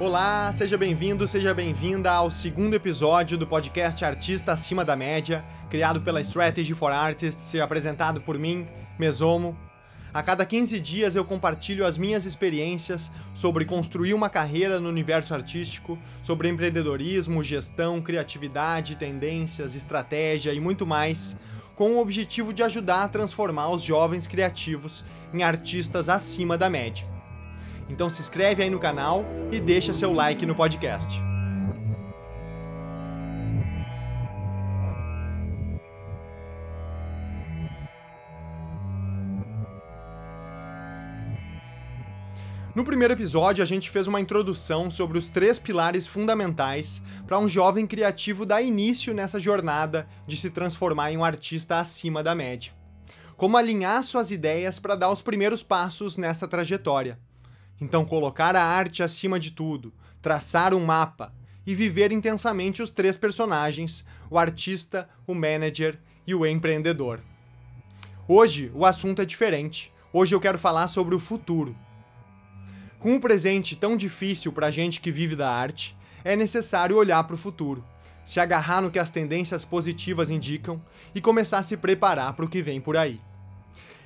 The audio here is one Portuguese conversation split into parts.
Olá, seja bem-vindo, seja bem-vinda ao segundo episódio do podcast Artista Acima da Média, criado pela Strategy for Artists e apresentado por mim, Mesomo. A cada 15 dias eu compartilho as minhas experiências sobre construir uma carreira no universo artístico, sobre empreendedorismo, gestão, criatividade, tendências, estratégia e muito mais, com o objetivo de ajudar a transformar os jovens criativos em artistas acima da média. Então se inscreve aí no canal e deixa seu like no podcast. No primeiro episódio, a gente fez uma introdução sobre os três pilares fundamentais para um jovem criativo dar início nessa jornada de se transformar em um artista acima da média. Como alinhar suas ideias para dar os primeiros passos nessa trajetória. Então, colocar a arte acima de tudo, traçar um mapa e viver intensamente os três personagens: o artista, o manager e o empreendedor. Hoje, o assunto é diferente. Hoje eu quero falar sobre o futuro. Com o presente tão difícil para a gente que vive da arte, é necessário olhar para o futuro, se agarrar no que as tendências positivas indicam e começar a se preparar para o que vem por aí.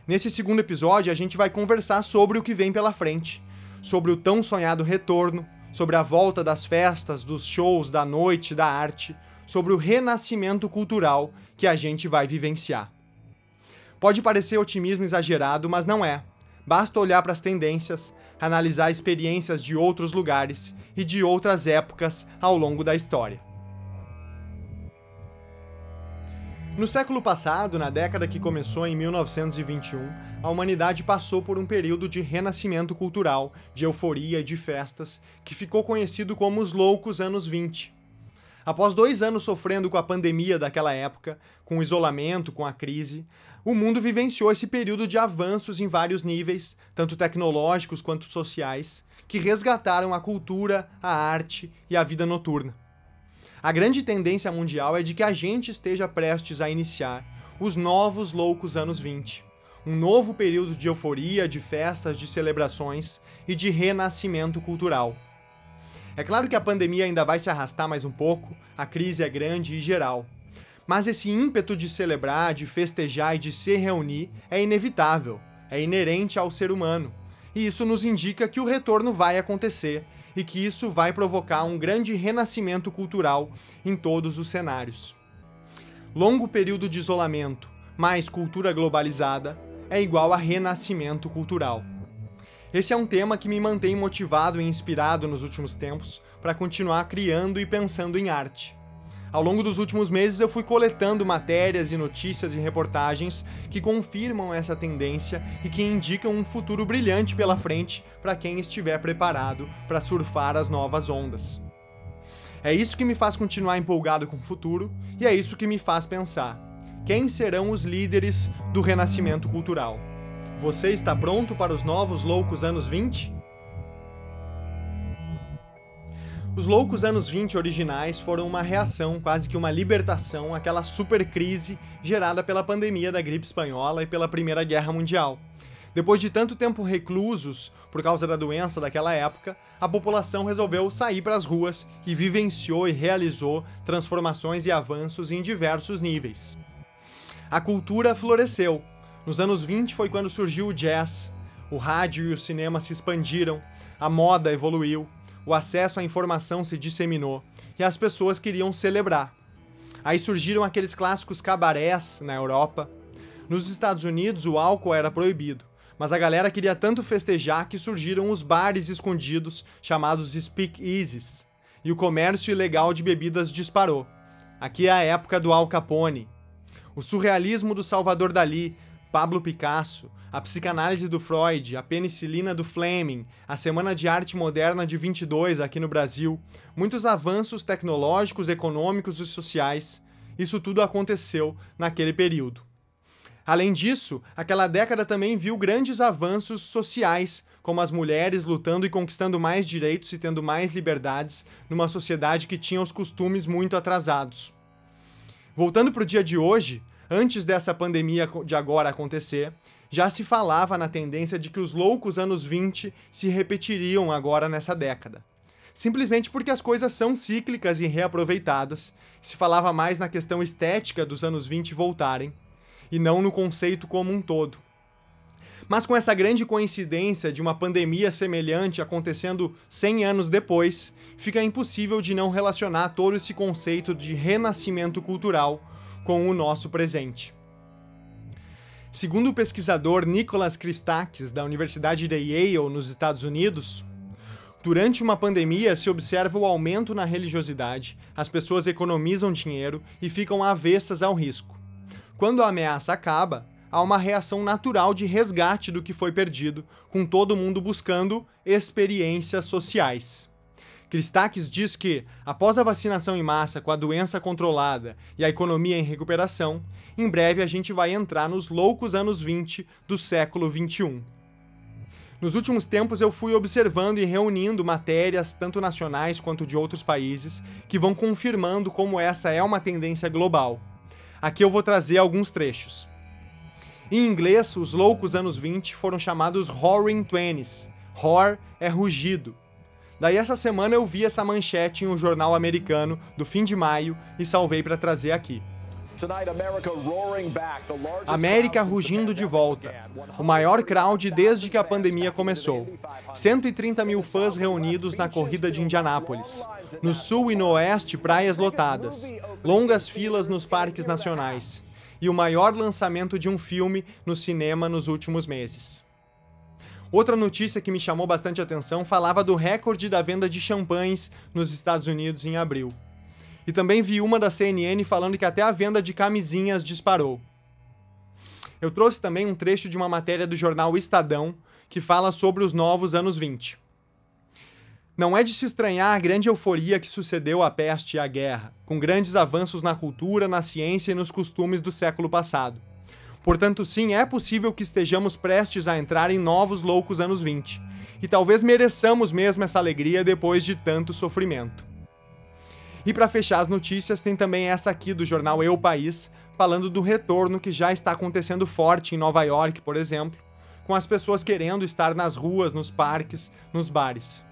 Nesse segundo episódio, a gente vai conversar sobre o que vem pela frente sobre o tão sonhado retorno, sobre a volta das festas, dos shows, da noite, da arte, sobre o renascimento cultural que a gente vai vivenciar. Pode parecer otimismo exagerado, mas não é. Basta olhar para as tendências, analisar experiências de outros lugares e de outras épocas ao longo da história. No século passado, na década que começou em 1921, a humanidade passou por um período de renascimento cultural, de euforia e de festas, que ficou conhecido como os loucos anos 20. Após dois anos sofrendo com a pandemia daquela época, com o isolamento, com a crise, o mundo vivenciou esse período de avanços em vários níveis, tanto tecnológicos quanto sociais, que resgataram a cultura, a arte e a vida noturna. A grande tendência mundial é de que a gente esteja prestes a iniciar os novos loucos anos 20. Um novo período de euforia, de festas, de celebrações e de renascimento cultural. É claro que a pandemia ainda vai se arrastar mais um pouco, a crise é grande e geral. Mas esse ímpeto de celebrar, de festejar e de se reunir é inevitável, é inerente ao ser humano. E isso nos indica que o retorno vai acontecer e que isso vai provocar um grande renascimento cultural em todos os cenários. Longo período de isolamento, mais cultura globalizada, é igual a renascimento cultural. Esse é um tema que me mantém motivado e inspirado nos últimos tempos para continuar criando e pensando em arte. Ao longo dos últimos meses, eu fui coletando matérias e notícias e reportagens que confirmam essa tendência e que indicam um futuro brilhante pela frente para quem estiver preparado para surfar as novas ondas. É isso que me faz continuar empolgado com o futuro e é isso que me faz pensar: quem serão os líderes do renascimento cultural? Você está pronto para os novos loucos anos 20? Os loucos anos 20 originais foram uma reação, quase que uma libertação àquela super crise gerada pela pandemia da gripe espanhola e pela Primeira Guerra Mundial. Depois de tanto tempo reclusos por causa da doença daquela época, a população resolveu sair para as ruas e vivenciou e realizou transformações e avanços em diversos níveis. A cultura floresceu. Nos anos 20 foi quando surgiu o jazz, o rádio e o cinema se expandiram, a moda evoluiu, o acesso à informação se disseminou e as pessoas queriam celebrar. Aí surgiram aqueles clássicos cabarés na Europa. Nos Estados Unidos, o álcool era proibido, mas a galera queria tanto festejar que surgiram os bares escondidos chamados speakeasies, e o comércio ilegal de bebidas disparou. Aqui é a época do Al Capone. O surrealismo do Salvador Dali, Pablo Picasso, a psicanálise do Freud, a penicilina do Fleming, a Semana de Arte Moderna de 22 aqui no Brasil, muitos avanços tecnológicos, econômicos e sociais, isso tudo aconteceu naquele período. Além disso, aquela década também viu grandes avanços sociais, como as mulheres lutando e conquistando mais direitos e tendo mais liberdades numa sociedade que tinha os costumes muito atrasados. Voltando para o dia de hoje, antes dessa pandemia de agora acontecer, já se falava na tendência de que os loucos anos 20 se repetiriam agora nessa década. Simplesmente porque as coisas são cíclicas e reaproveitadas, se falava mais na questão estética dos anos 20 voltarem, e não no conceito como um todo. Mas com essa grande coincidência de uma pandemia semelhante acontecendo 100 anos depois, fica impossível de não relacionar todo esse conceito de renascimento cultural com o nosso presente. Segundo o pesquisador Nicholas Christakis, da Universidade de Yale, nos Estados Unidos, durante uma pandemia se observa o aumento na religiosidade, as pessoas economizam dinheiro e ficam avessas ao risco. Quando a ameaça acaba, há uma reação natural de resgate do que foi perdido, com todo mundo buscando experiências sociais. Christakis diz que, após a vacinação em massa com a doença controlada e a economia em recuperação, em breve a gente vai entrar nos loucos anos 20 do século 21. Nos últimos tempos eu fui observando e reunindo matérias, tanto nacionais quanto de outros países, que vão confirmando como essa é uma tendência global. Aqui eu vou trazer alguns trechos. Em inglês, os loucos anos 20 foram chamados Roaring Twenties. Roar é rugido, Daí essa semana eu vi essa manchete em um jornal americano do fim de maio e salvei para trazer aqui. América rugindo de volta. O maior crowd desde que a pandemia começou. 130 mil fãs reunidos na corrida de Indianápolis. No sul e no oeste, praias lotadas. Longas filas nos parques nacionais. E o maior lançamento de um filme no cinema nos últimos meses. Outra notícia que me chamou bastante atenção falava do recorde da venda de champanhes nos Estados Unidos em abril. E também vi uma da CNN falando que até a venda de camisinhas disparou. Eu trouxe também um trecho de uma matéria do jornal Estadão que fala sobre os novos anos 20. Não é de se estranhar a grande euforia que sucedeu à peste e à guerra, com grandes avanços na cultura, na ciência e nos costumes do século passado. Portanto, sim, é possível que estejamos prestes a entrar em novos loucos anos 20, e talvez mereçamos mesmo essa alegria depois de tanto sofrimento. E para fechar as notícias, tem também essa aqui do jornal Eu País, falando do retorno que já está acontecendo forte em Nova York, por exemplo, com as pessoas querendo estar nas ruas, nos parques, nos bares.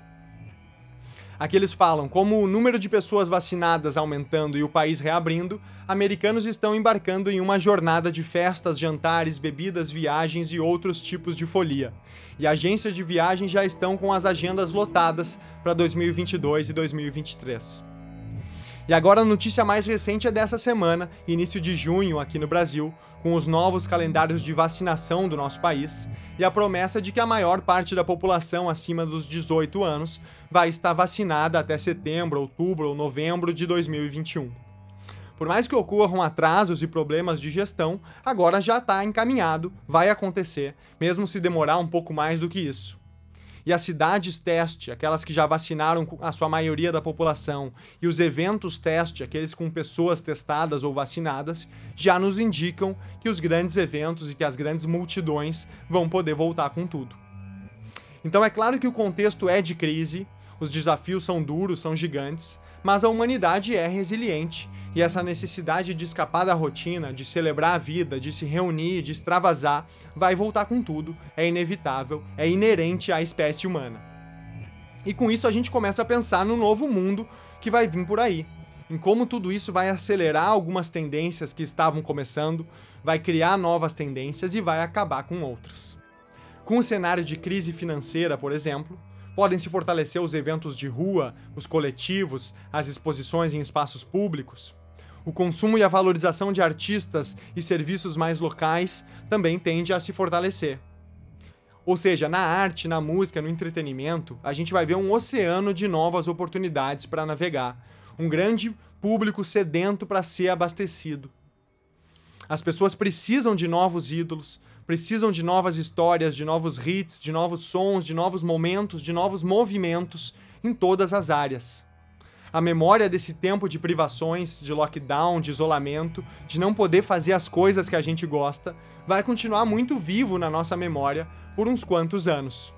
Aqui eles falam, como o número de pessoas vacinadas aumentando e o país reabrindo, americanos estão embarcando em uma jornada de festas, jantares, bebidas, viagens e outros tipos de folia. E agências de viagem já estão com as agendas lotadas para 2022 e 2023. E agora a notícia mais recente é dessa semana, início de junho aqui no Brasil, com os novos calendários de vacinação do nosso país e a promessa de que a maior parte da população acima dos 18 anos vai estar vacinada até setembro, outubro ou novembro de 2021. Por mais que ocorram atrasos e problemas de gestão, agora já está encaminhado, vai acontecer, mesmo se demorar um pouco mais do que isso. E as cidades teste, aquelas que já vacinaram a sua maioria da população, e os eventos teste, aqueles com pessoas testadas ou vacinadas, já nos indicam que os grandes eventos e que as grandes multidões vão poder voltar com tudo. Então é claro que o contexto é de crise, os desafios são duros, são gigantes, mas a humanidade é resiliente e essa necessidade de escapar da rotina, de celebrar a vida, de se reunir, de extravasar, vai voltar com tudo, é inevitável, é inerente à espécie humana. E com isso a gente começa a pensar no novo mundo que vai vir por aí, em como tudo isso vai acelerar algumas tendências que estavam começando, vai criar novas tendências e vai acabar com outras. Com o cenário de crise financeira, por exemplo, podem se fortalecer os eventos de rua, os coletivos, as exposições em espaços públicos. O consumo e a valorização de artistas e serviços mais locais também tende a se fortalecer. Ou seja, na arte, na música, no entretenimento, a gente vai ver um oceano de novas oportunidades para navegar, um grande público sedento para ser abastecido. As pessoas precisam de novos ídolos, precisam de novas histórias, de novos hits, de novos sons, de novos momentos, de novos movimentos em todas as áreas. A memória desse tempo de privações, de lockdown, de isolamento, de não poder fazer as coisas que a gente gosta, vai continuar muito vivo na nossa memória por uns quantos anos.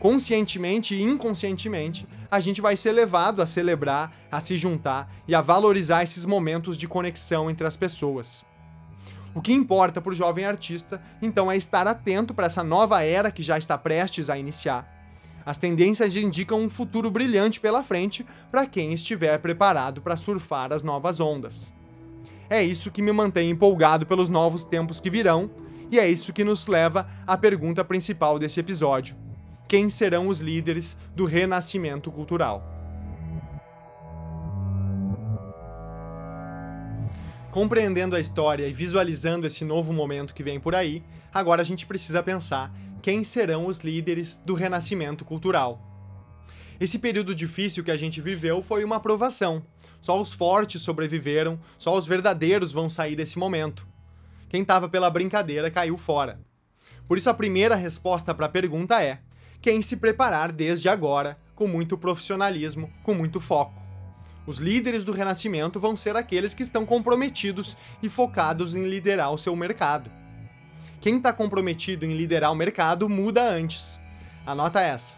conscientemente e inconscientemente, a gente vai ser levado a celebrar, a se juntar e a valorizar esses momentos de conexão entre as pessoas. O que importa para o jovem artista, então, é estar atento para essa nova era que já está prestes a iniciar. As tendências indicam um futuro brilhante pela frente para quem estiver preparado para surfar as novas ondas. É isso que me mantém empolgado pelos novos tempos que virão, e é isso que nos leva à pergunta principal desse episódio: quem serão os líderes do renascimento cultural. Compreendendo a história e visualizando esse novo momento que vem por aí, agora a gente precisa pensar quem serão os líderes do renascimento cultural. Esse período difícil que a gente viveu foi uma provação. Só os fortes sobreviveram, só os verdadeiros vão sair desse momento. Quem estava pela brincadeira caiu fora. Por isso, a primeira resposta para a pergunta é: quem se preparar desde agora, com muito profissionalismo, com muito foco. Os líderes do Renascimento vão ser aqueles que estão comprometidos e focados em liderar o seu mercado. Quem está comprometido em liderar o mercado muda antes. Anota essa.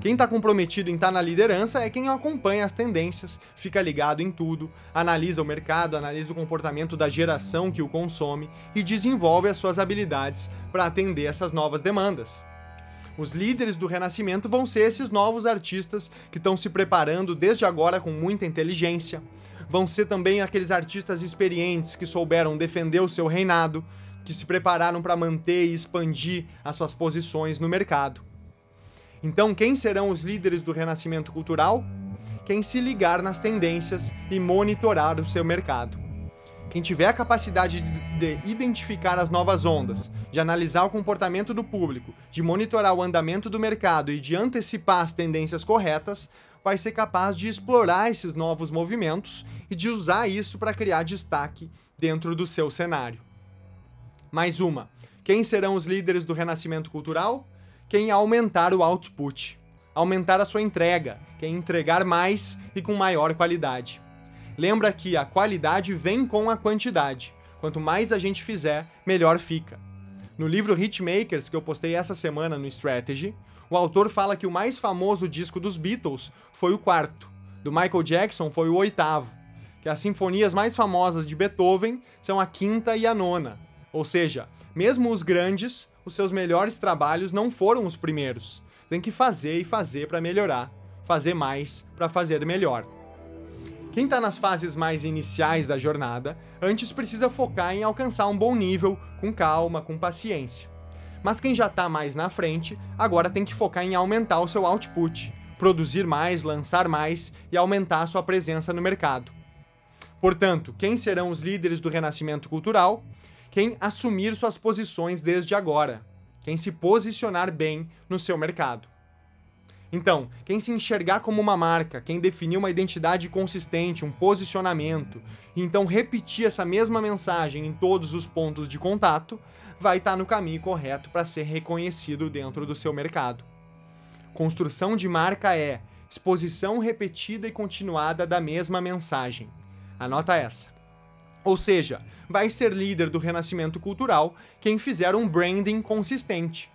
Quem está comprometido em estar tá na liderança é quem acompanha as tendências, fica ligado em tudo, analisa o mercado, analisa o comportamento da geração que o consome e desenvolve as suas habilidades para atender essas novas demandas. Os líderes do Renascimento vão ser esses novos artistas que estão se preparando desde agora com muita inteligência. Vão ser também aqueles artistas experientes que souberam defender o seu reinado, que se prepararam para manter e expandir as suas posições no mercado. Então, quem serão os líderes do renascimento cultural? Quem se ligar nas tendências e monitorar o seu mercado. Quem tiver a capacidade de identificar as novas ondas, de analisar o comportamento do público, de monitorar o andamento do mercado e de antecipar as tendências corretas, vai ser capaz de explorar esses novos movimentos e de usar isso para criar destaque dentro do seu cenário. Mais uma. Quem serão os líderes do renascimento cultural? Quem aumentar o output, aumentar a sua entrega, quem entregar mais e com maior qualidade. Lembra que a qualidade vem com a quantidade. Quanto mais a gente fizer, melhor fica. No livro Hitmakers, que eu postei essa semana no Strategy, o autor fala que o mais famoso disco dos Beatles foi o quarto, do Michael Jackson foi o oitavo, que as sinfonias mais famosas de Beethoven são a quinta e a nona. Ou seja, mesmo os grandes, os seus melhores trabalhos não foram os primeiros. Tem que fazer e fazer para melhorar, fazer mais para fazer melhor. Quem está nas fases mais iniciais da jornada, antes precisa focar em alcançar um bom nível, com calma, com paciência. Mas quem já está mais na frente, agora tem que focar em aumentar o seu output, produzir mais, lançar mais e aumentar a sua presença no mercado. Portanto, quem serão os líderes do renascimento cultural? Quem assumir suas posições desde agora, quem se posicionar bem no seu mercado. Então, quem se enxergar como uma marca, quem definir uma identidade consistente, um posicionamento, e então repetir essa mesma mensagem em todos os pontos de contato, vai estar no caminho correto para ser reconhecido dentro do seu mercado. Construção de marca é exposição repetida e continuada da mesma mensagem. Anota essa. Ou seja, vai ser líder do renascimento cultural quem fizer um branding consistente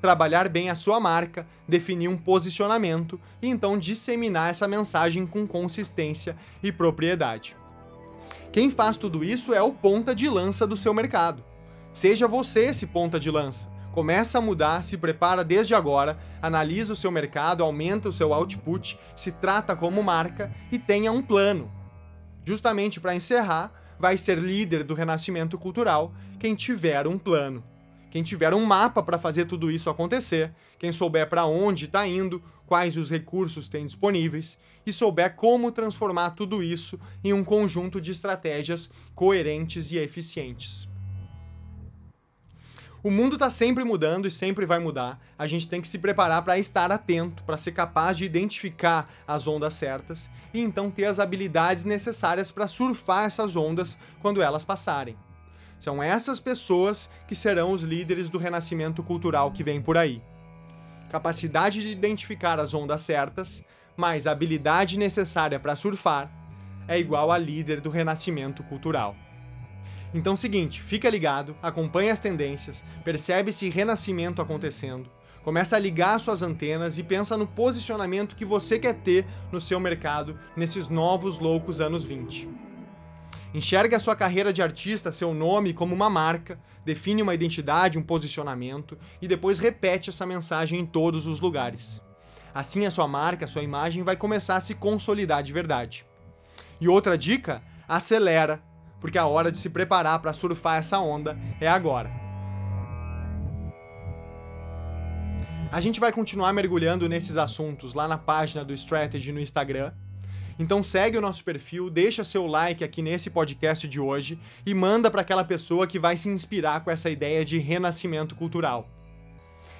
trabalhar bem a sua marca, definir um posicionamento e então disseminar essa mensagem com consistência e propriedade. Quem faz tudo isso é o ponta de lança do seu mercado. Seja você esse ponta de lança. Começa a mudar, se prepara desde agora, analisa o seu mercado, aumenta o seu output, se trata como marca e tenha um plano. Justamente para encerrar, vai ser líder do renascimento cultural quem tiver um plano. Quem tiver um mapa para fazer tudo isso acontecer, quem souber para onde está indo, quais os recursos tem disponíveis e souber como transformar tudo isso em um conjunto de estratégias coerentes e eficientes. O mundo está sempre mudando e sempre vai mudar. A gente tem que se preparar para estar atento, para ser capaz de identificar as ondas certas e então ter as habilidades necessárias para surfar essas ondas quando elas passarem. São essas pessoas que serão os líderes do renascimento cultural que vem por aí. Capacidade de identificar as ondas certas, mais habilidade necessária para surfar, é igual a líder do renascimento cultural. Então, seguinte, fica ligado, acompanha as tendências, percebe esse renascimento acontecendo, Começa a ligar suas antenas e pensa no posicionamento que você quer ter no seu mercado nesses novos loucos anos 20. Enxerga a sua carreira de artista, seu nome como uma marca, define uma identidade, um posicionamento e depois repete essa mensagem em todos os lugares. Assim a sua marca, a sua imagem vai começar a se consolidar de verdade. E outra dica, acelera, porque a hora de se preparar para surfar essa onda é agora. A gente vai continuar mergulhando nesses assuntos lá na página do Strategy no Instagram. Então segue o nosso perfil, deixa seu like aqui nesse podcast de hoje e manda para aquela pessoa que vai se inspirar com essa ideia de renascimento cultural.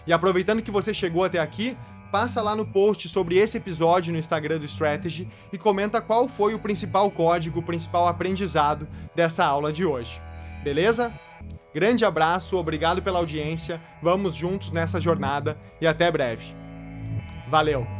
E aproveitando que você chegou até aqui, passa lá no post sobre esse episódio no Instagram do Strategy e comenta qual foi o principal código, o principal aprendizado dessa aula de hoje. Beleza? Grande abraço, obrigado pela audiência, vamos juntos nessa jornada e até breve. Valeu!